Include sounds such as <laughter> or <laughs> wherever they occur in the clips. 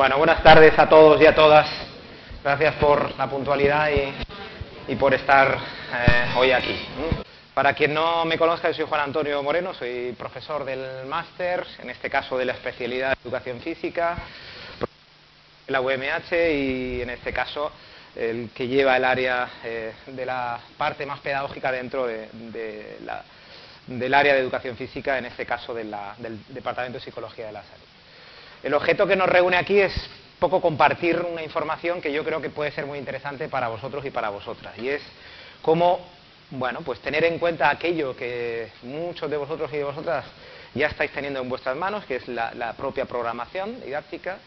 Bueno, buenas tardes a todos y a todas. Gracias por la puntualidad y, por estar eh, hoy aquí. Para quien no me conozca, soy Juan Antonio Moreno, soy profesor del máster, en este caso de la especialidad de Educación Física, de la UMH y en este caso el que lleva el área eh, de la parte más pedagógica dentro del área de Educación Física, en este caso del Departamento de Psicología de la Salud. El objeto que nos reúne aquí es poco compartir una información que yo creo que puede ser muy interesante para vosotros y para vosotras. Y es cómo, bueno, pues tener en cuenta aquello que muchos de vosotros y de vosotras ya estáis teniendo en vuestras manos, que es la, propia programación didáctica.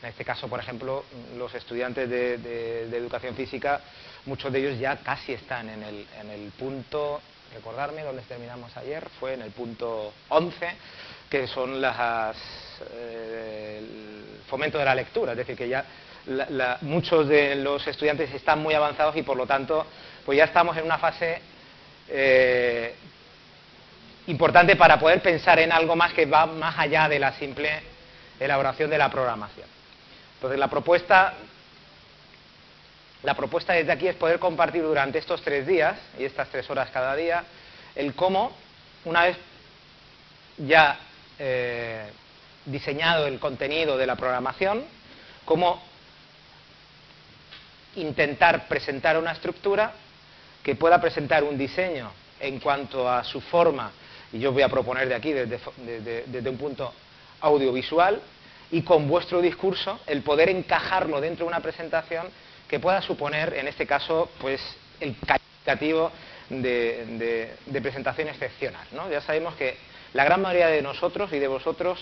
En este caso, por ejemplo, los estudiantes de, educación física, muchos de ellos ya casi están en el, en el punto, recordarme dónde terminamos ayer, fue en el punto 11, que son las eh, el fomento de la lectura, es decir, que ya muchos de los estudiantes están muy avanzados y por lo tanto pues ya estamos en una fase eh, importante para poder pensar en algo más que va más allá de la simple elaboración de la programación. Entonces la propuesta, la propuesta desde aquí es poder compartir durante estos tres días y estas tres horas cada día el cómo, una vez ya eh, diseñado el contenido de la programación, cómo intentar presentar una estructura que pueda presentar un diseño en cuanto a su forma, y yo voy a proponer de aquí desde, un punto audiovisual, y con vuestro discurso el poder encajarlo dentro de una presentación que pueda suponer, en este caso, pues el calificativo de, presentación excepcional. Ya sabemos que la gran mayoría de nosotros y de vosotros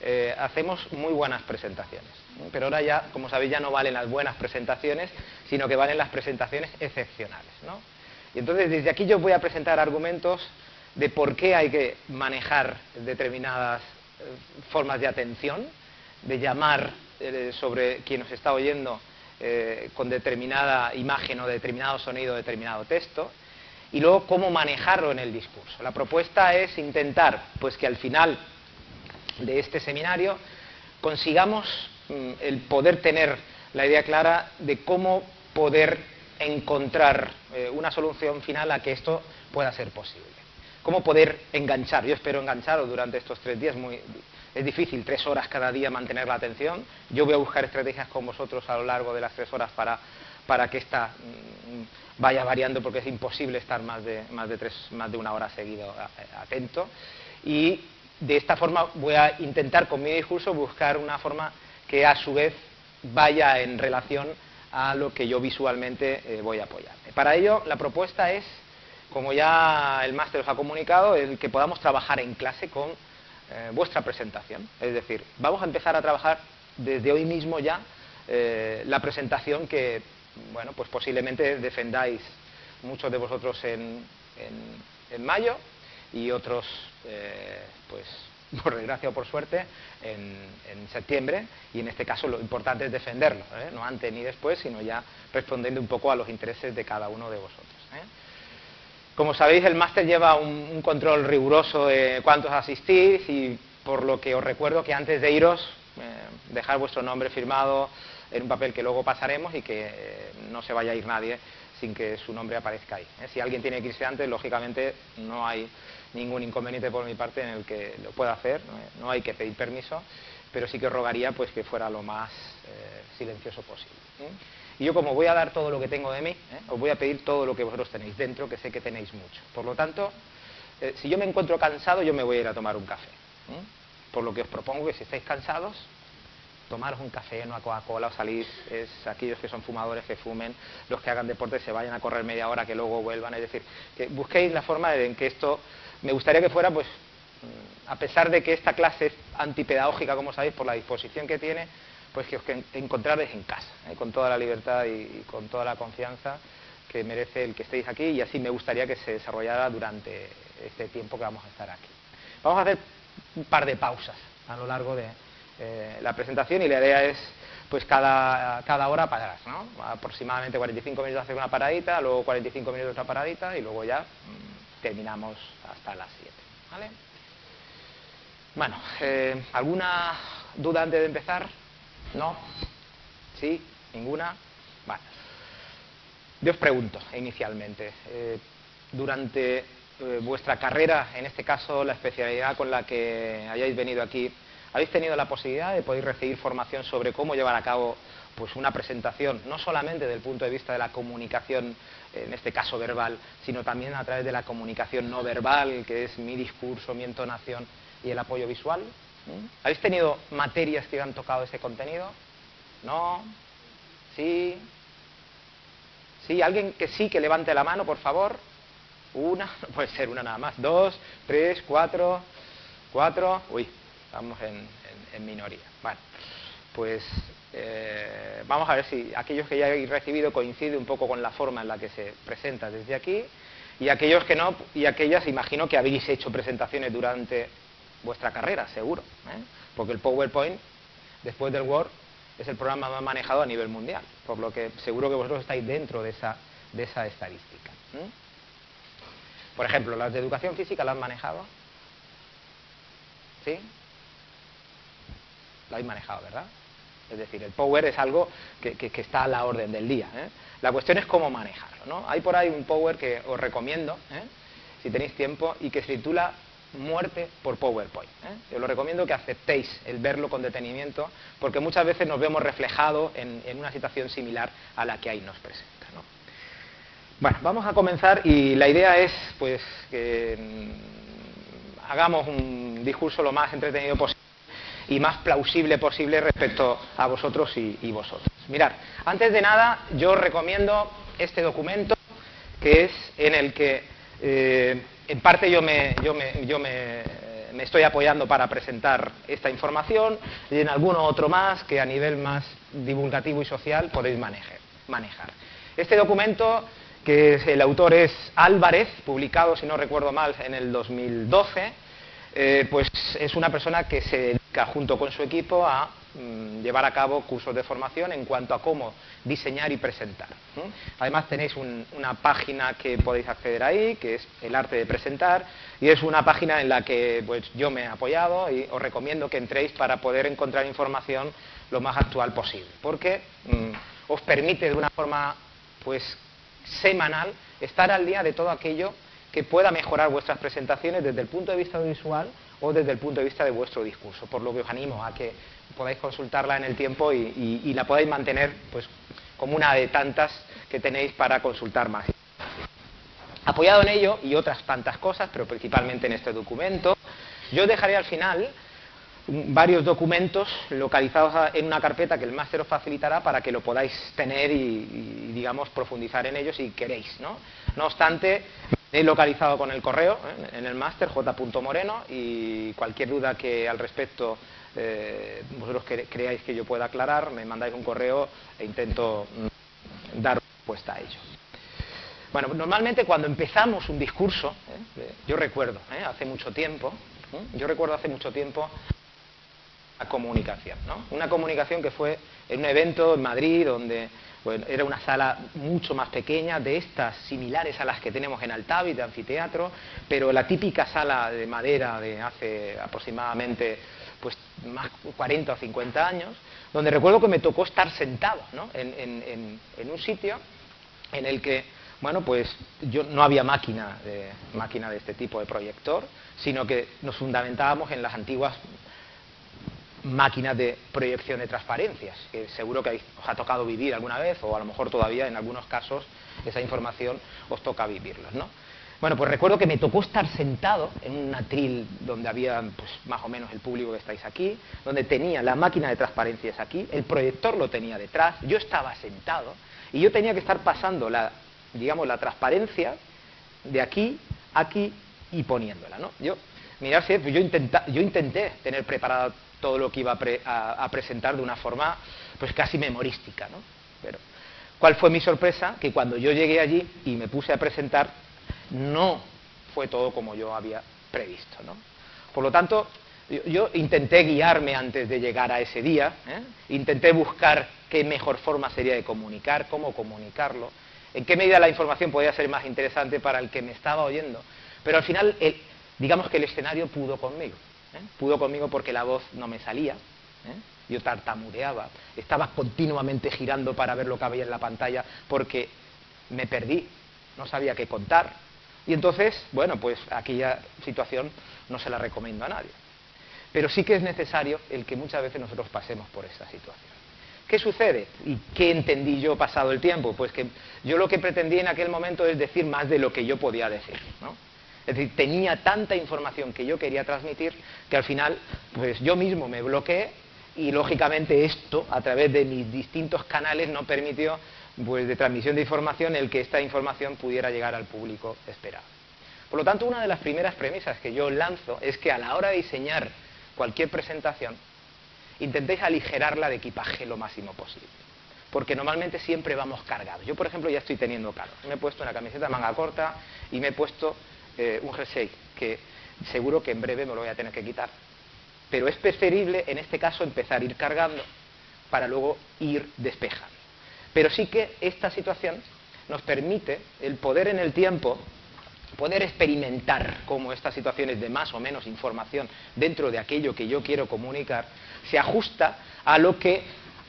eh, hacemos muy buenas presentaciones. Pero ahora ya, como sabéis, ya no valen las buenas presentaciones, sino que valen las presentaciones excepcionales. Y entonces desde aquí yo voy a presentar argumentos de por qué hay que manejar determinadas eh, formas de atención, de llamar eh, sobre quien nos está oyendo con determinada imagen o determinado sonido, determinado texto, y luego cómo manejarlo en el discurso. La propuesta es intentar pues que al final de este seminario consigamos mm, el poder tener la idea clara de cómo poder encontrar eh, una solución final a que esto pueda ser posible. Cómo poder enganchar. Yo espero engancharos durante estos tres días. Muy, es difícil tres horas cada día mantener la atención. Yo voy a buscar estrategias con vosotros a lo largo de las tres horas para, para que esta mm, vaya variando porque es imposible estar más de, más de, tres, más de una hora seguido atento. Y de esta forma voy a intentar con mi discurso buscar una forma que a su vez vaya en relación a lo que yo visualmente eh, voy a apoyar. Para ello, la propuesta es, como ya el máster os ha comunicado, el que podamos trabajar en clase con eh, vuestra presentación. Es decir, vamos a empezar a trabajar desde hoy mismo ya eh, la presentación que, bueno, pues posiblemente defendáis muchos de vosotros en mayo y otros, eh, pues <laughs> por desgracia o por suerte, en, septiembre, y en este caso lo importante es defenderlo, ¿eh? no antes ni después, sino ya respondiendo un poco a los intereses de cada uno de vosotros. ¿eh? Como sabéis, el máster lleva un, control riguroso de cuántos asistís y por lo que os recuerdo que antes de iros, dejar vuestro nombre firmado en un papel que luego pasaremos y que no se vaya a ir nadie sin que su nombre aparezca ahí. Si alguien tiene que irse antes, lógicamente no hay ningún inconveniente por mi parte en el que lo pueda hacer, no, hay que pedir permiso, pero sí que rogaría pues que fuera lo más eh, silencioso posible. ¿eh? Y yo como voy a dar todo lo que tengo de mí, ¿eh? os voy a pedir todo lo que vosotros tenéis dentro, que sé que tenéis mucho. Por lo tanto, si yo me encuentro cansado, yo me voy a ir a tomar un café. Por lo que os propongo que si estáis cansados, tomaros un café, una Coca-Cola o salís, es aquellos que son fumadores que fumen, los que hagan deporte se vayan a correr media hora, que luego vuelvan, es decir, que busquéis la forma de en que esto me gustaría que fuera, pues, mm, a pesar de que esta clase es antipedagógica, como sabéis, por la disposición que tiene, pues que os encontraréis en casa, ¿eh? con toda la libertad y, con toda la confianza que merece el que estéis aquí y así me gustaría que se desarrollara durante este tiempo que vamos a estar aquí. Vamos a hacer un par de pausas a lo largo de eh, la presentación y la idea es pues cada, cada hora parar, ¿no? aproximadamente 45 minutos hacer una paradita, luego 45 minutos otra paradita y luego ya mm, terminamos hasta las 7. ¿vale? Bueno, eh, ¿alguna duda antes de empezar? ¿No? ¿Sí? ¿Ninguna? Vale. Yo os pregunto inicialmente, eh, durante eh, vuestra carrera, en este caso la especialidad con la que hayáis venido aquí, ¿habéis tenido la posibilidad de poder recibir formación sobre cómo llevar a cabo pues, una presentación, no solamente desde el punto de vista de la comunicación, en este caso verbal, sino también a través de la comunicación no verbal, que es mi discurso, mi entonación y el apoyo visual? ¿Habéis tenido materias que han tocado ese contenido? ¿No? ¿Sí? ¿Sí? ¿Alguien que sí, que levante la mano, por favor? Una, <laughs> puede ser una nada más. Dos, tres, cuatro, cuatro. Uy, estamos en, minoría. Bueno, pues eh, vamos a ver si aquellos que ya habéis recibido coincide un poco con la forma en la que se presenta desde aquí y aquellos que no, y aquellas imagino que habéis hecho presentaciones durante vuestra carrera, seguro, ¿eh? porque el PowerPoint, después del Word, es el programa más manejado a nivel mundial, por lo que seguro que vosotros estáis dentro de esa, de esa estadística. Por ejemplo, las de educación física las han manejado. ¿Sí? La habéis manejado, ¿verdad? Es decir, el Power es algo que, está a la orden del día. ¿eh? La cuestión es cómo manejarlo. ¿no? Hay por ahí un Power que os recomiendo, ¿eh? si tenéis tiempo, y que se titula muerte por PowerPoint. ¿eh? Yo lo recomiendo que aceptéis el verlo con detenimiento, porque muchas veces nos vemos reflejados en, una situación similar a la que ahí nos presenta. Bueno, vamos a comenzar y la idea es pues que mm, hagamos un discurso lo más entretenido posible y más plausible posible respecto a vosotros y, vosotros. Mirad, antes de nada yo os recomiendo este documento que es en el que eh, en parte yo, me, yo, me, yo me, estoy apoyando para presentar esta información y en alguno otro más que a nivel más divulgativo y social podéis manejar. Este documento, que el autor es Álvarez, publicado, si no recuerdo mal, en el 2012, eh, pues es una persona que se dedica junto con su equipo a mm, llevar a cabo cursos de formación en cuanto a cómo diseñar y presentar. Además tenéis una página que podéis acceder ahí, que es el arte de presentar, y es una página en la que pues, yo me he apoyado y os recomiendo que entréis para poder encontrar información lo más actual posible, porque mm, os permite de una forma pues semanal estar al día de todo aquello que pueda mejorar vuestras presentaciones desde el punto de vista visual o desde el punto de vista de vuestro discurso, por lo que os animo a que podáis consultarla en el tiempo y, la podáis mantener pues, como una de tantas que tenéis para consultar más. Apoyado en ello y otras tantas cosas, pero principalmente en este documento, yo dejaré al final varios documentos localizados en una carpeta que el máster os facilitará para que lo podáis tener y, digamos, profundizar en ellos si queréis. ¿no? no obstante, he localizado con el correo ¿eh? en el máster j.moreno y cualquier duda que al respecto eh, vosotros creáis que yo pueda aclarar, me mandáis un correo e intento mm, dar respuesta a ello. Bueno, normalmente cuando empezamos un discurso, ¿eh? yo recuerdo, hace mucho tiempo, yo recuerdo hace mucho tiempo la comunicación, ¿no? Una comunicación que fue en un evento en Madrid donde era una sala mucho más pequeña, de estas similares a las que tenemos en Altavi, de anfiteatro, pero la típica sala de madera de hace aproximadamente pues más 40 o 50 años, donde recuerdo que me tocó estar sentado ¿no? en, en un sitio en el que bueno, pues yo no había máquina de, máquina de este tipo de proyector, sino que nos fundamentábamos en las antiguas máquinas de proyección de transparencias, que seguro que os ha tocado vivir alguna vez, o a lo mejor todavía en algunos casos esa información os toca vivirlos, ¿no? Bueno, pues recuerdo que me tocó estar sentado en un atril donde había pues, más o menos el público que estáis aquí, donde tenía la máquina de transparencias aquí, el proyector lo tenía detrás, yo estaba sentado y yo tenía que estar pasando la, digamos, la transparencia de aquí, aquí y poniéndola, ¿no? Yo, pues yo, yo intenté tener preparada todo lo que iba a, presentar de una forma pues casi memorística. ¿no? Pero, ¿Cuál fue mi sorpresa? Que cuando yo llegué allí y me puse a presentar, no fue todo como yo había previsto. ¿no? Por lo tanto, yo, intenté guiarme antes de llegar a ese día, ¿eh? intenté buscar qué mejor forma sería de comunicar, cómo comunicarlo, en qué medida la información podía ser más interesante para el que me estaba oyendo. Pero al final, digamos que el escenario pudo conmigo. ¿eh? Pudo conmigo porque la voz no me salía. ¿eh? yo tartamudeaba, estaba continuamente girando para ver lo que había en la pantalla porque me perdí, no sabía qué contar. Y entonces, bueno, pues aquella situación no se la recomiendo a nadie. Pero sí que es necesario el que muchas veces nosotros pasemos por esta situación. ¿Qué sucede? ¿Y qué entendí yo pasado el tiempo? Pues que yo lo que pretendí en aquel momento es decir más de lo que yo podía decir. ¿no? Es decir, tenía tanta información que yo quería transmitir que al final, pues yo mismo me bloqueé y lógicamente esto, a través de mis distintos canales, no permitió pues, de transmisión de información el que esta información pudiera llegar al público esperado. Por lo tanto, una de las primeras premisas que yo lanzo es que a la hora de diseñar cualquier presentación, intentéis aligerarla de equipaje lo máximo posible. Porque normalmente siempre vamos cargados. Yo, por ejemplo, ya estoy teniendo calor. Me he puesto una camiseta manga corta y me he puesto eh, un jersey que seguro que en breve me lo voy a tener que quitar. Pero es preferible, en este caso, empezar a ir cargando para luego ir despejando. Pero sí que esta situación nos permite el poder en el tiempo poder experimentar cómo estas situaciones de más o menos información dentro de aquello que yo quiero comunicar se ajusta a lo que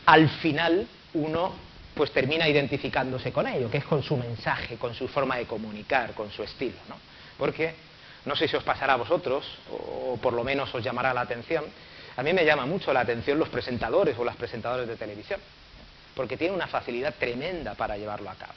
al final uno pues termina identificándose con ello, que es con su mensaje, con su forma de comunicar, con su estilo, ¿no? Porque no sé si os pasará a vosotros o por lo menos os llamará la atención. A mí me llama mucho la atención los presentadores o las presentadoras de televisión, porque tienen una facilidad tremenda para llevarlo a cabo.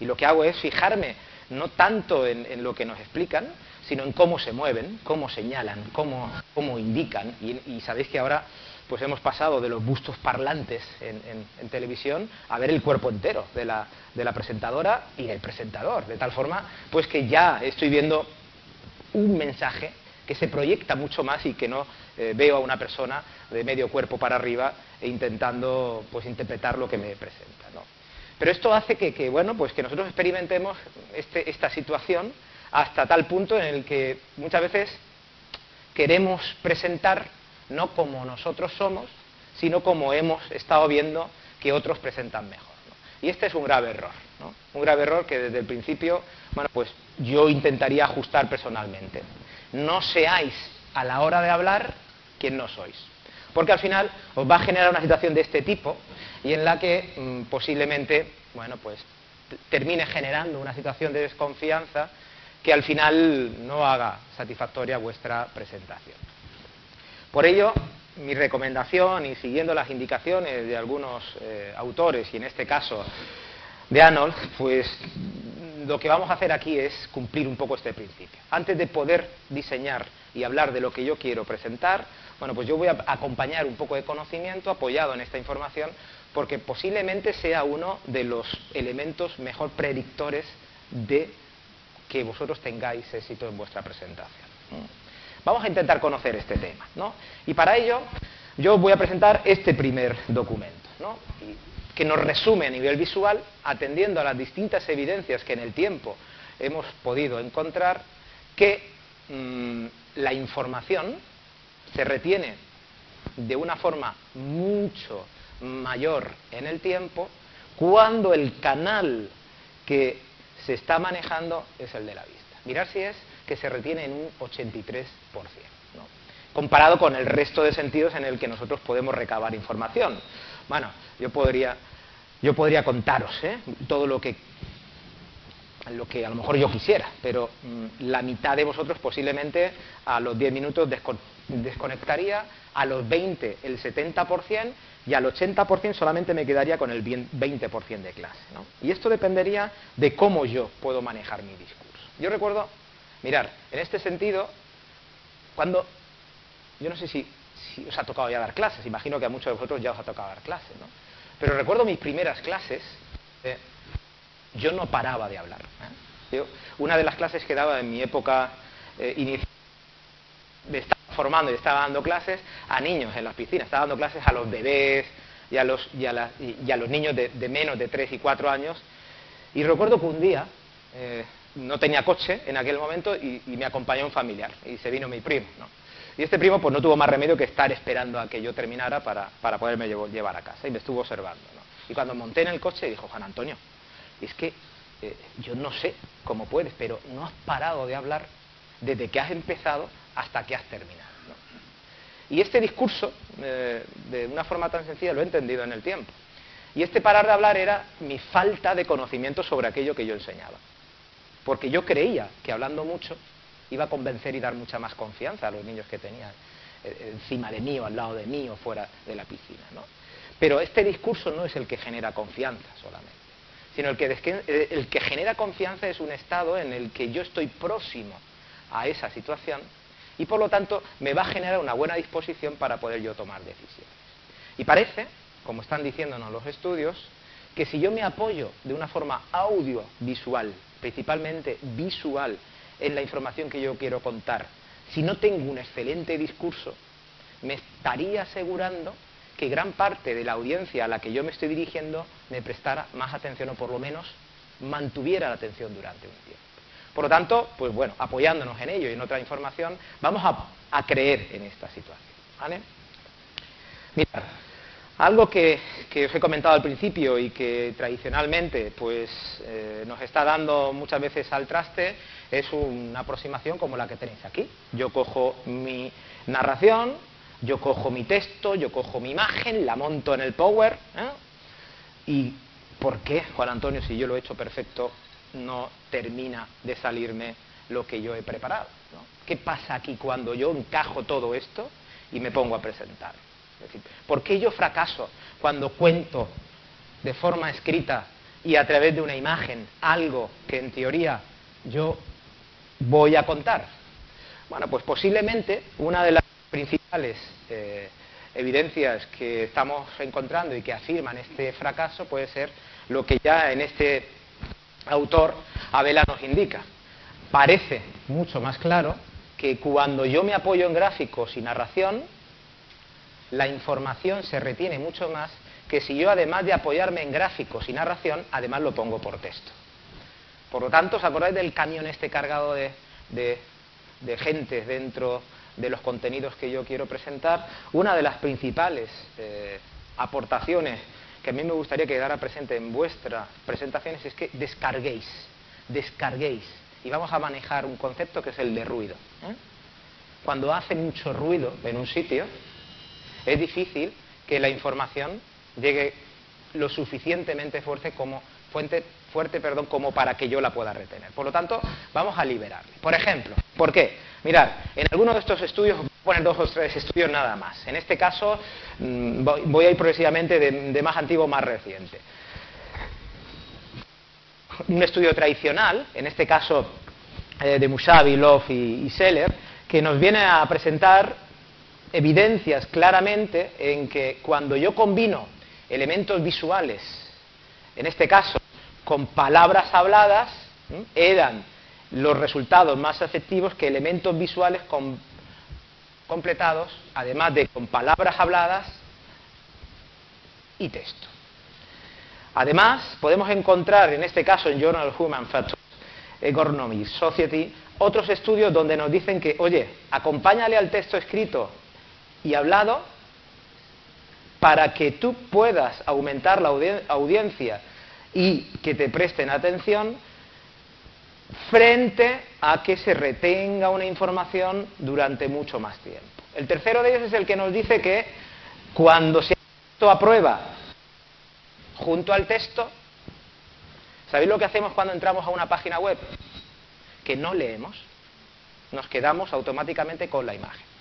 Y lo que hago es fijarme no tanto en, lo que nos explican, sino en cómo se mueven, cómo señalan, cómo, indican. Y, sabéis que ahora pues hemos pasado de los bustos parlantes en, televisión a ver el cuerpo entero de la, de la, presentadora y del presentador, de tal forma pues que ya estoy viendo un mensaje que se proyecta mucho más y que no eh, veo a una persona de medio cuerpo para arriba e intentando pues interpretar lo que me presenta. ¿no? Pero esto hace que, bueno, pues que nosotros experimentemos este, esta situación hasta tal punto en el que muchas veces queremos presentar no como nosotros somos, sino como hemos estado viendo que otros presentan mejor. Y este es un grave error, un grave error que desde el principio, bueno, pues yo intentaría ajustar personalmente. No seáis a la hora de hablar quien no sois porque al final os va a generar una situación de este tipo y en la que mm, posiblemente, bueno, pues termine generando una situación de desconfianza que al final no haga satisfactoria vuestra presentación. Por ello, mi recomendación y siguiendo las indicaciones de algunos eh, autores y en este caso de Arnold, pues lo que vamos a hacer aquí es cumplir un poco este principio. Antes de poder diseñar y hablar de lo que yo quiero presentar, bueno, pues yo voy a acompañar un poco de conocimiento apoyado en esta información porque posiblemente sea uno de los elementos mejor predictores de que vosotros tengáis éxito en vuestra presentación. Vamos a intentar conocer este tema, ¿no? Y para ello yo voy a presentar este primer documento, ¿no? que nos resume a nivel visual, atendiendo a las distintas evidencias que en el tiempo hemos podido encontrar, que mm, la información se retiene de una forma mucho mayor en el tiempo cuando el canal que se está manejando es el de la vista. Mirar si es que se retiene en un 83%, comparado con el resto de sentidos en el que nosotros podemos recabar información. Bueno, yo podría, yo podría contaros ¿eh? todo lo que lo que a lo mejor yo quisiera, pero mm, la mitad de vosotros posiblemente a los 10 minutos desconectaría, a los 20 el 70% y al 80% solamente me quedaría con el 20% de clase. Y esto dependería de cómo yo puedo manejar mi discurso. Yo recuerdo, mirar, en este sentido, cuando, yo no sé si, os ha tocado ya dar clases, imagino que a muchos de vosotros ya os ha tocado dar clases, ¿no? pero recuerdo mis primeras clases, eh, yo no paraba de hablar. ¿eh? una de las clases que daba en mi época eh, inicial, estaba formando y estaba dando clases a niños en las piscinas, estaba dando clases a los bebés y a los, y a los niños de, menos de 3 y 4 años. Y recuerdo que un día, eh, no tenía coche en aquel momento y, me acompañó un familiar y se vino mi primo. Y este primo pues no tuvo más remedio que estar esperando a que yo terminara para, para poderme llevar a casa y me estuvo observando. Y cuando monté en el coche dijo, Juan Antonio, es que eh, yo no sé cómo puedes, pero no has parado de hablar desde que has empezado hasta que has terminado. Y este discurso, eh, de una forma tan sencilla, lo he entendido en el tiempo. Y este parar de hablar era mi falta de conocimiento sobre aquello que yo enseñaba. Porque yo creía que hablando mucho iba a convencer y dar mucha más confianza a los niños que tenía eh, encima de mí o al lado de mí o fuera de la piscina. ¿no? Pero este discurso no es el que genera confianza solamente, sino el que, eh, el que genera confianza es un estado en el que yo estoy próximo a esa situación y por lo tanto me va a generar una buena disposición para poder yo tomar decisiones. Y parece, como están diciéndonos los estudios, que si yo me apoyo de una forma audiovisual, principalmente visual, en la información que yo quiero contar, si no tengo un excelente discurso, me estaría asegurando que gran parte de la audiencia a la que yo me estoy dirigiendo me prestara más atención o por lo menos mantuviera la atención durante un tiempo. Por lo tanto, pues bueno, apoyándonos en ello y en otra información, vamos a, creer en esta situación. Mirad, algo que, os he comentado al principio y que tradicionalmente pues, eh, nos está dando muchas veces al traste es una aproximación como la que tenéis aquí. Yo cojo mi narración, yo cojo mi texto, yo cojo mi imagen, la monto en el Power. ¿eh? ¿Y por qué, Juan Antonio, si yo lo he hecho perfecto, no termina de salirme lo que yo he preparado. ¿Qué pasa aquí cuando yo encajo todo esto y me pongo a presentar? ¿Por qué yo fracaso cuando cuento de forma escrita y a través de una imagen algo que en teoría yo voy a contar? Bueno, pues posiblemente una de las principales eh, evidencias que estamos encontrando y que afirman este fracaso puede ser lo que ya en este autor Abela nos indica. Parece mucho más claro que cuando yo me apoyo en gráficos y narración, la información se retiene mucho más que si yo además de apoyarme en gráficos y narración, además lo pongo por texto. Por lo tanto, ¿os acordáis del camión este cargado de, de, gente dentro de los contenidos que yo quiero presentar? Una de las principales eh, aportaciones que a mí me gustaría quedara presente en vuestras presentaciones es que descarguéis, descarguéis. Y vamos a manejar un concepto que es el de ruido. ¿eh? Cuando hace mucho ruido en un sitio, es difícil que la información llegue lo suficientemente fuerte como, fuente, fuerte perdón, como para que yo la pueda retener. Por lo tanto, vamos a liberarle. Por ejemplo, ¿por qué? Mirad, en alguno de estos estudios, voy a poner dos o tres estudios nada más. En este caso, mm, voy a ir progresivamente de, más antiguo a más reciente. Un estudio tradicional, en este caso eh, de Mushavi, Love y, Seller, que nos viene a presentar evidencias claramente en que cuando yo combino elementos visuales, en este caso con palabras habladas, eran los resultados más efectivos que elementos visuales completados, además de con palabras habladas y texto. Además, podemos encontrar, en este caso en Journal of Human Factors Economy Society, otros estudios donde nos dicen que, oye, acompáñale al texto escrito y hablado para que tú puedas aumentar la audiencia y que te presten atención frente a que se retenga una información durante mucho más tiempo. El tercero de ellos es el que nos dice que cuando se ha prueba junto al texto, ¿sabéis lo que hacemos cuando entramos a una página web? Que no leemos, nos quedamos automáticamente con la imagen.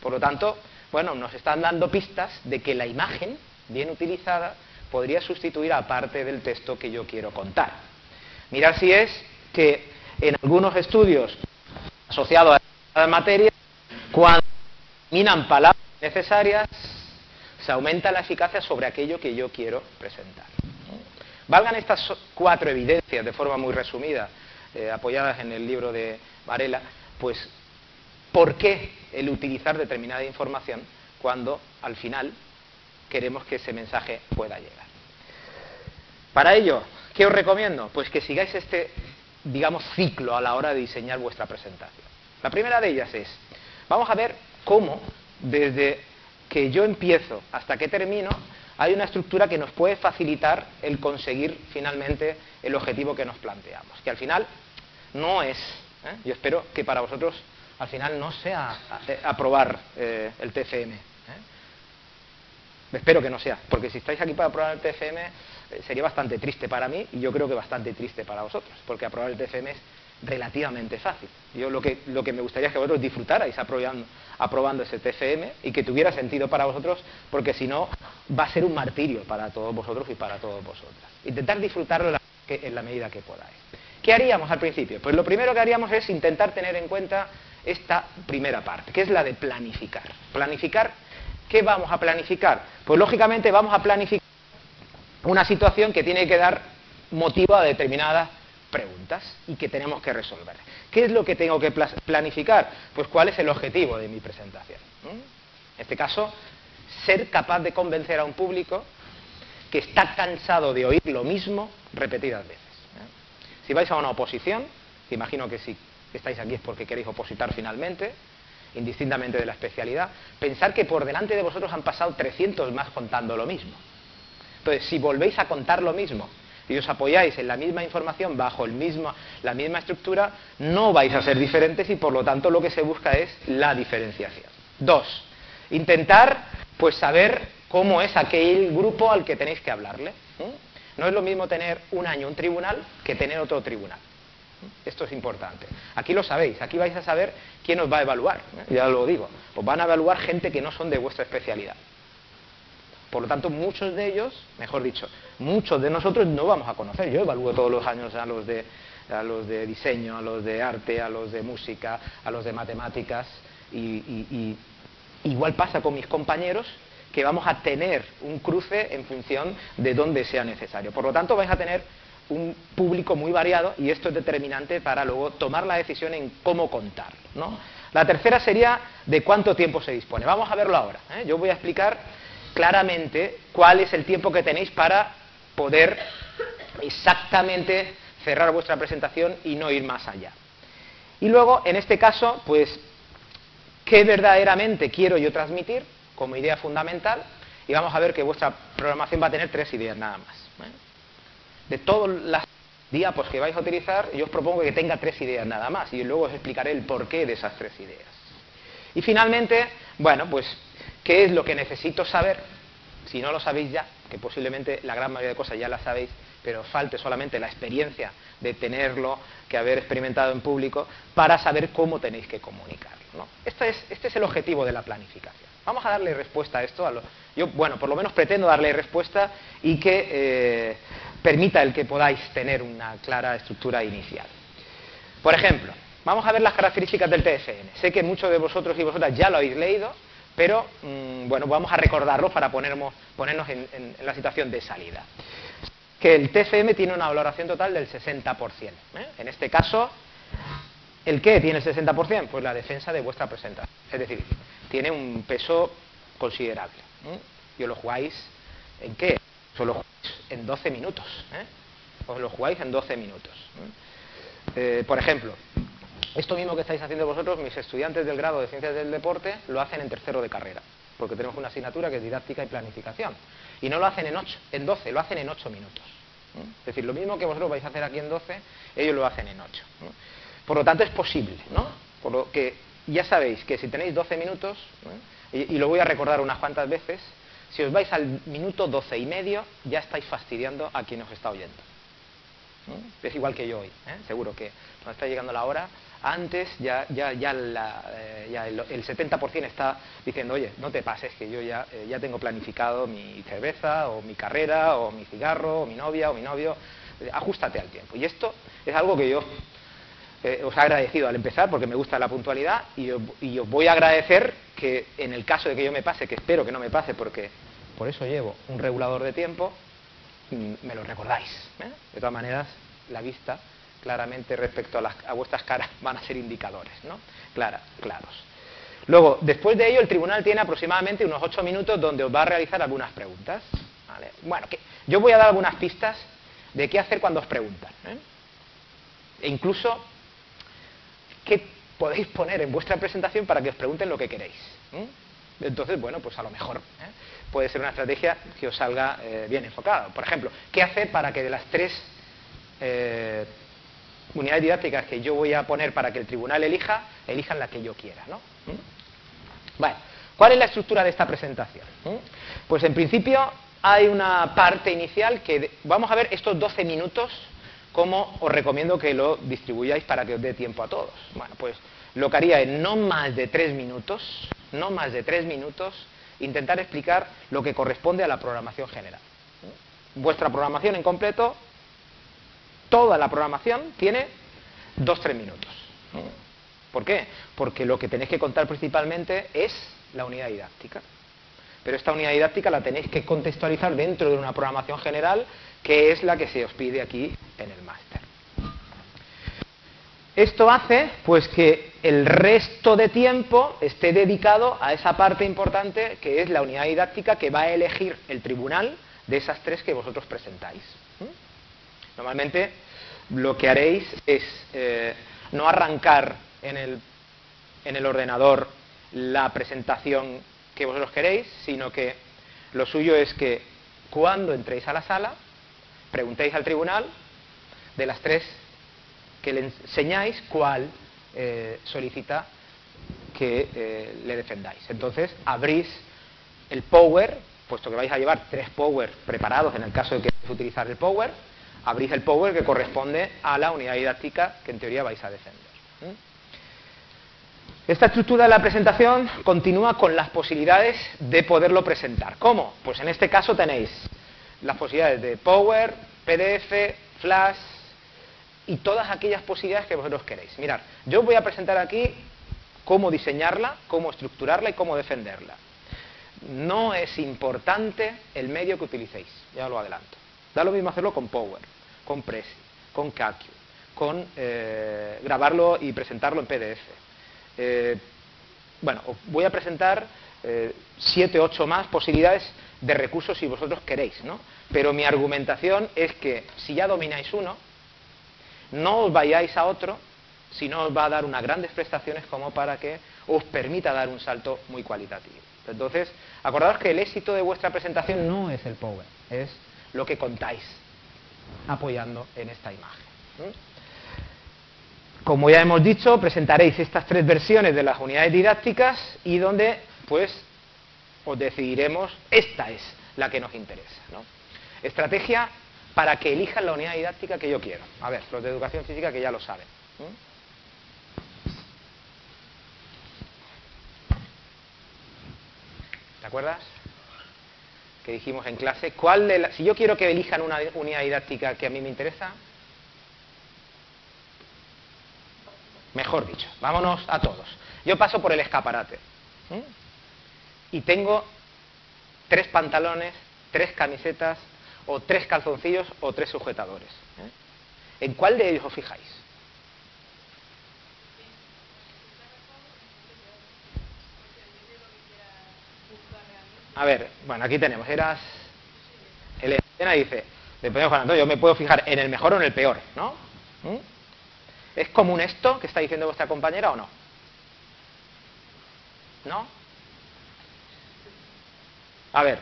Por lo tanto, bueno, nos están dando pistas de que la imagen, bien utilizada, podría sustituir a parte del texto que yo quiero contar. Mirar si es que en algunos estudios asociados a la materia, cuando minan palabras necesarias, se aumenta la eficacia sobre aquello que yo quiero presentar. Valgan estas cuatro evidencias de forma muy resumida, eh, apoyadas en el libro de Varela, pues ¿por qué el utilizar determinada información cuando al final queremos que ese mensaje pueda llegar? Para ello, ¿qué os recomiendo? Pues que sigáis este, digamos, ciclo a la hora de diseñar vuestra presentación. La primera de ellas es, vamos a ver cómo desde que yo empiezo hasta que termino, hay una estructura que nos puede facilitar el conseguir finalmente el objetivo que nos planteamos. Que al final no es, ¿eh? yo espero que para vosotros al final no sea aprobar el TFM. Espero que no sea, porque si estáis aquí para aprobar el TFM eh, sería bastante triste para mí y yo creo que bastante triste para vosotros, porque aprobar el TFM es relativamente fácil. Yo lo que, lo que me gustaría es que vosotros disfrutarais aprobando, aprobando ese TFM y que tuviera sentido para vosotros, porque si no va a ser un martirio para todos vosotros y para todos vosotras. Intentar disfrutarlo en la medida que podáis. ¿Qué haríamos al principio? Pues lo primero que haríamos es intentar tener en cuenta esta primera parte, que es la de planificar. Planificar ¿Qué vamos a planificar? Pues lógicamente vamos a planificar una situación que tiene que dar motivo a determinadas preguntas y que tenemos que resolver. ¿Qué es lo que tengo que planificar? Pues cuál es el objetivo de mi presentación. En este caso, ser capaz de convencer a un público que está cansado de oír lo mismo repetidas veces. Si vais a una oposición, imagino que si estáis aquí es porque queréis opositar finalmente, indistintamente de la especialidad, pensar que por delante de vosotros han pasado 300 más contando lo mismo. Entonces, si volvéis a contar lo mismo y os apoyáis en la misma información bajo el mismo, la misma estructura, no vais a ser diferentes y por lo tanto lo que se busca es la diferenciación. Dos, intentar pues saber cómo es aquel grupo al que tenéis que hablarle. No es lo mismo tener un año un tribunal que tener otro tribunal. Esto es importante. Aquí lo sabéis, aquí vais a saber quién os va a evaluar, ¿eh? ya lo digo. Os van a evaluar gente que no son de vuestra especialidad. Por lo tanto, muchos de ellos, mejor dicho, muchos de nosotros no vamos a conocer. Yo evalúo todos los años a los de, a los de diseño, a los de arte, a los de música, a los de matemáticas, y igual pasa con mis compañeros que vamos a tener un cruce en función de dónde sea necesario. Por lo tanto, vais a tener un público muy variado y esto es determinante para luego tomar la decisión en cómo contar. La tercera sería de cuánto tiempo se dispone. Vamos a verlo ahora. ¿eh? Yo voy a explicar claramente cuál es el tiempo que tenéis para poder exactamente cerrar vuestra presentación y no ir más allá. Y luego, en este caso, pues, ¿qué verdaderamente quiero yo transmitir como idea fundamental? Y vamos a ver que vuestra programación va a tener tres ideas nada más. ¿eh? De todas las diapos que vais a utilizar, yo os propongo que tenga tres ideas nada más y luego os explicaré el porqué de esas tres ideas. Y finalmente, bueno, pues, ¿qué es lo que necesito saber? Si no lo sabéis ya, que posiblemente la gran mayoría de cosas ya las sabéis, pero falte solamente la experiencia de tenerlo, que haber experimentado en público, para saber cómo tenéis que comunicarlo. Este, es, este es el objetivo de la planificación. Vamos a darle respuesta a esto. A lo, yo, bueno, por lo menos pretendo darle respuesta y que eh, permita el que podáis tener una clara estructura inicial. Por ejemplo, vamos a ver las características del TFN. Sé que muchos de vosotros y vosotras ya lo habéis leído, pero mm, bueno, vamos a recordarlo para ponernos, ponernos en, la situación de salida. Que el TFM tiene una valoración total del 60%. ¿eh? En este caso, ¿el qué tiene el 60%? Pues la defensa de vuestra presentación. Es decir, tiene un peso considerable. ¿eh? Y os lo jugáis en qué? Solo jugáis en 12 minutos. ¿eh? Os lo jugáis en 12 minutos. ¿eh? por ejemplo, esto mismo que estáis haciendo vosotros, mis estudiantes del grado de Ciencias del Deporte lo hacen en tercero de carrera, porque tenemos una asignatura que es didáctica y planificación. Y no lo hacen en, 8, en 12, lo hacen en 8 minutos. Es decir, lo mismo que vosotros vais a hacer aquí en 12, ellos lo hacen en 8. Por lo tanto, es posible, ¿no? Por lo que ya sabéis que si tenéis 12 minutos, y, lo voy a recordar unas cuantas veces, si os vais al minuto doce y medio, ya estáis fastidiando a quien os está oyendo. Es igual que yo hoy, ¿eh? seguro que cuando está llegando la hora, antes ya, ya, ya, eh, el, 70% está diciendo, oye, no te pases, que yo ya, eh, ya tengo planificado mi cerveza, o mi carrera, o mi cigarro, o mi novia, o mi novio, ajustate al tiempo. Y esto es algo que yo os he agradecido al empezar porque me gusta la puntualidad y y os voy a agradecer que en el caso de que yo me pase, que espero que no me pase porque por eso llevo un regulador de tiempo, mm, me lo recordáis. ¿eh? De todas maneras, la vista claramente respecto a, las, a, vuestras caras <laughs> van a ser indicadores, ¿no? Clara, claros. Luego, después de ello, el tribunal tiene aproximadamente unos ocho minutos donde os va a realizar algunas preguntas. Bueno, que yo voy a dar algunas pistas de qué hacer cuando os preguntan. ¿eh? E incluso qué podéis poner en vuestra presentación para que os pregunten lo que queréis. Entonces, bueno, pues a lo mejor ¿eh? puede ser una estrategia que os salga eh, bien enfocada. Por ejemplo, ¿qué hacer para que de las tres, eh, unidades didácticas que yo voy a poner para que el tribunal elija, elijan la que yo quiera, ¿no? Vale. ¿Cuál es la estructura de esta presentación? Pues en principio hay una parte inicial que vamos a ver estos 12 minutos cómo os recomiendo que lo distribuyáis para que os dé tiempo a todos. Bueno, pues lo que haría es no más de 3 minutos, no más de 3 minutos, intentar explicar lo que corresponde a la programación general. Vuestra programación en completo, toda la programación tiene 2-3 minutos. ¿Por qué? Porque lo que tenéis que contar principalmente es la unidad didáctica. Pero esta unidad didáctica la tenéis que contextualizar dentro de una programación general que es la que se os pide aquí en el máster. Esto hace pues que el resto de tiempo esté dedicado a esa parte importante que es la unidad didáctica que va a elegir el tribunal de esas tres que vosotros presentáis. Normalmente lo que haréis es eh, no arrancar en el, en el ordenador la presentación que vosotros queréis, sino que lo suyo es que cuando entréis a la sala, preguntéis al tribunal de las tres que le enseñáis cuál eh, solicita que eh, le defendáis. Entonces abrís el Power, puesto que vais a llevar tres Power preparados en el caso de que queráis utilizar el Power, abrís el Power que corresponde a la unidad didáctica que en teoría vais a defender. Esta estructura de la presentación continúa con las posibilidades de poderlo presentar. ¿Cómo? Pues en este caso tenéis las posibilidades de Power, PDF, Flash y todas aquellas posibilidades que vosotros queréis. Mirad, yo voy a presentar aquí cómo diseñarla, cómo estructurarla y cómo defenderla. No es importante el medio que utilicéis, ya lo adelanto. Da lo mismo hacerlo con Power, con Prezi, con CACU, con eh, grabarlo y presentarlo en PDF eh, bueno, voy a presentar eh, siete, ocho más posibilidades de recursos si vosotros queréis, ¿no? Pero mi argumentación es que si ya domináis uno, no os vayáis a otro, si no os va a dar unas grandes prestaciones como para que os permita dar un salto muy cualitativo. Entonces, acordaos que el éxito de vuestra presentación no es el power, es lo que contáis apoyando en esta imagen. Como ya hemos dicho, presentaréis estas tres versiones de las unidades didácticas y donde, pues, os decidiremos, esta es la que nos interesa. ¿no? Estrategia para que elijan la unidad didáctica que yo quiero. A ver, los de educación física que ya lo saben. ¿Te acuerdas? Que dijimos en clase, ¿cuál si yo quiero que elijan una unidad didáctica que a mí me interesa, Mejor dicho, vámonos a todos. Yo paso por el escaparate y tengo tres pantalones, tres camisetas, o tres calzoncillos, o tres sujetadores. ¿eh? ¿En cuál de ellos os fijáis? A ver, bueno, aquí tenemos, eras... Elena dice, yo me puedo fijar en el mejor o en el peor, ¿no? ¿Mm? ¿Es común esto que está diciendo vuestra compañera o no? ¿No? A ver,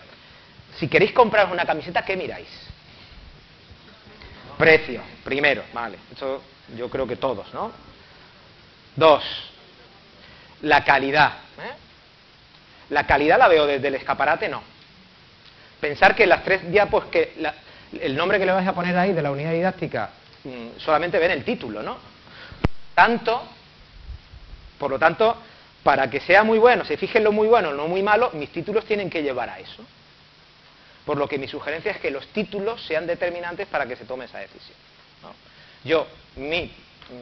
si queréis comprar una camiseta, ¿qué miráis? Precio, primero, vale. Eso yo creo que todos, ¿no? Dos, la calidad. ¿eh? La calidad la veo desde el escaparate, no. Pensar que las tres diapos que el nombre que le vais a poner ahí de la unidad didáctica mm, solamente ven el título, ¿no? tanto, por lo tanto, para que sea muy bueno, se fijen lo muy bueno, no muy malo, mis títulos tienen que llevar a eso. Por lo que mi sugerencia es que los títulos sean determinantes para que se tome esa decisión. Yo, mi,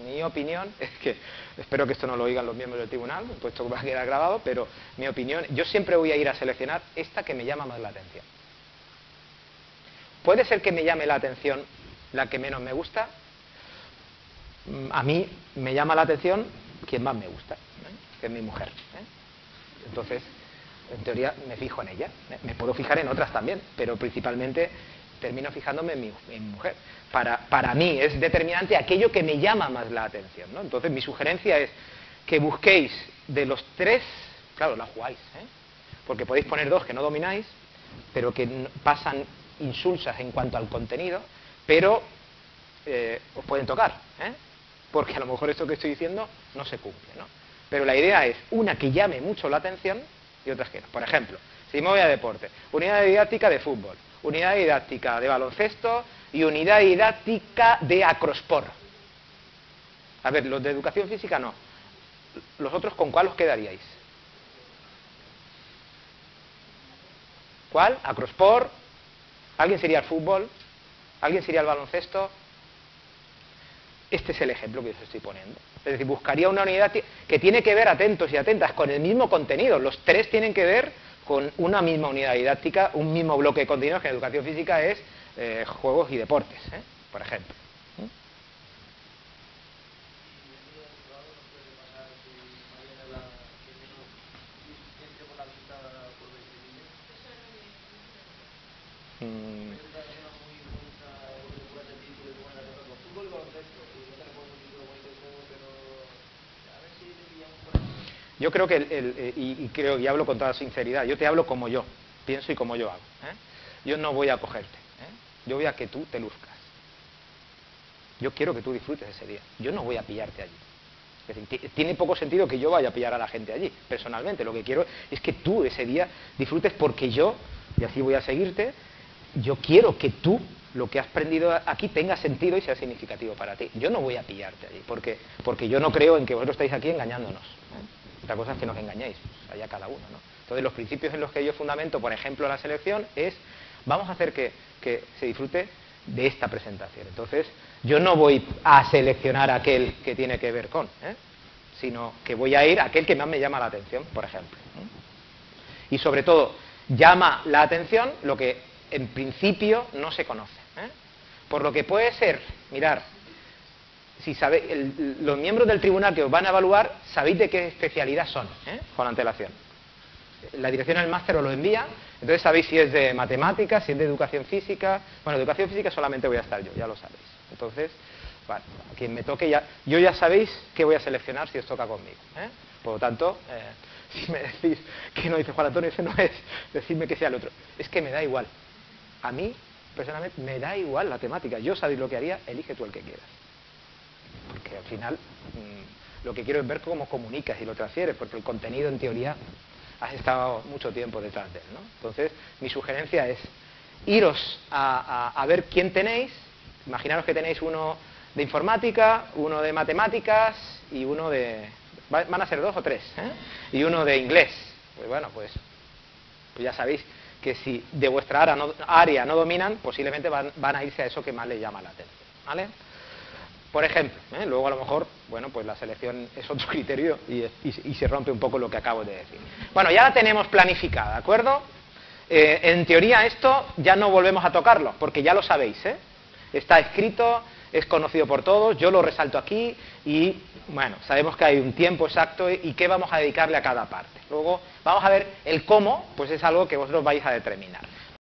mi, opinión <laughs> es que, espero que esto no lo oigan los miembros del tribunal, puesto que va a quedar grabado, pero mi opinión, yo siempre voy a ir a seleccionar esta que me llama más la atención. Puede ser que me llame la atención la que menos me gusta, a mí me llama la atención quien más me gusta. Que es mi mujer. ¿eh? Entonces, en teoría me fijo en ella. ¿eh? Me puedo fijar en otras también, pero principalmente termino fijándome en mi, mujer. Para, para, mí es determinante aquello que me llama más la atención. Entonces, mi sugerencia es que busquéis de los tres, claro, la jugáis, porque podéis poner dos que no domináis, pero que pasan insulsas en cuanto al contenido, pero os pueden tocar. porque a lo mejor esto que estoy diciendo no se cumple, ¿no? Pero la idea es una que llame mucho la atención y otras que no. Por ejemplo, si me voy a deporte, unidad didáctica de fútbol, unidad didáctica de baloncesto y unidad didáctica de acrospor. A ver, los de educación física no. ¿Los otros con cuál os quedaríais? ¿Cuál? Acrospor. ¿Alguien sería el fútbol? ¿Alguien sería el baloncesto? Este es el ejemplo que os estoy poniendo. Es decir, buscaría una unidad que tiene que ver, atentos y atentas, con el mismo contenido. Los tres tienen que ver con una misma unidad didáctica, un mismo bloque de contenidos que en educación física es eh, juegos y deportes, ¿eh? por ejemplo. Yo creo que, el, y, creo, y hablo con toda sinceridad, yo te hablo como yo, pienso y como yo hago. ¿eh? Yo no voy a cogerte, ¿eh? yo voy a que tú te luzcas. Yo quiero que tú disfrutes ese día, yo no voy a pillarte allí. tiene poco sentido que yo vaya a pillar a la gente allí, personalmente. Lo que quiero es que tú ese día disfrutes porque yo, y así voy a seguirte, yo quiero que tú lo que has aprendido aquí tenga sentido y sea significativo para ti. Yo no voy a pillarte allí, porque, porque yo no creo en que vosotros estáis aquí engañándonos. ¿eh? Otra cosa es que nos engañéis, allá cada uno. ¿no? Entonces, los principios en los que yo fundamento, por ejemplo, la selección, es vamos a hacer que, se disfrute de esta presentación. Entonces, yo no voy a seleccionar aquel que tiene que ver con, ¿eh? sino que voy a ir a aquel que más me llama la atención, por ejemplo. Y sobre todo, llama la atención lo que en principio no se conoce. ¿eh? Por lo que puede ser, mirar, si sabe, los miembros del tribunal que os van a evaluar, sabéis de qué especialidad son, ¿eh? con antelación. La dirección del máster os lo envía, entonces sabéis si es de matemáticas, si es de educación física. Bueno, educación física solamente voy a estar yo, ya lo sabéis. Entonces, a quien me toque ya, yo ya sabéis qué voy a seleccionar si os toca conmigo. ¿eh? Por lo tanto, si me decís que no dice Juan Antonio, ese no es, decirme que sea el otro. Es que me da igual. A mí, personalmente, me da igual la temática. Yo sabéis lo que haría, elige tú el que quieras. Al final mm, lo que quiero es ver cómo comunicas y lo transfieres, porque el contenido en teoría has estado mucho tiempo detrás de él. ¿no? Entonces, mi sugerencia es iros a, ver quién tenéis. Imaginaros que tenéis uno de informática, uno de matemáticas y uno de... Van a ser dos o tres, ¿eh? Y uno de inglés. Pues bueno, pues, pues ya sabéis que si de vuestra área no, dominan, posiblemente van, a irse a eso que más les llama la atención. ¿vale? Por ejemplo, ¿eh? luego a lo mejor, bueno, pues la selección <laughs> es otro criterio y, se rompe un poco lo que acabo de decir. Bueno, ya la tenemos planificada, ¿de acuerdo? Eh, en teoría esto ya no volvemos a tocarlo, porque ya lo sabéis, ¿eh? Está escrito, es conocido por todos, yo lo resalto aquí y, bueno, sabemos que hay un tiempo exacto y qué vamos a dedicarle a cada parte. Luego, vamos a ver el cómo, pues es algo que vosotros vais a determinar.